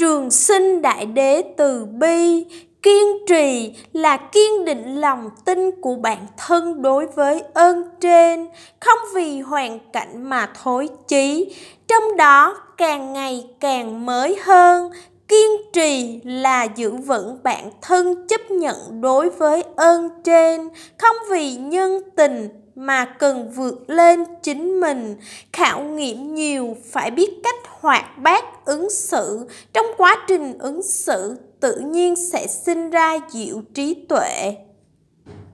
Trường sinh đại đế từ bi, kiên trì là kiên định lòng tin của bản thân đối với ơn trên, không vì hoàn cảnh mà thối chí, trong đó càng ngày càng mới hơn. Kiên trì là giữ vững bản thân chấp nhận đối với ơn trên, không vì nhân tình mà cần vượt lên chính mình, khảo nghiệm nhiều phải biết cách hoạt bát ứng xử, trong quá trình ứng xử tự nhiên sẽ sinh ra diệu trí tuệ.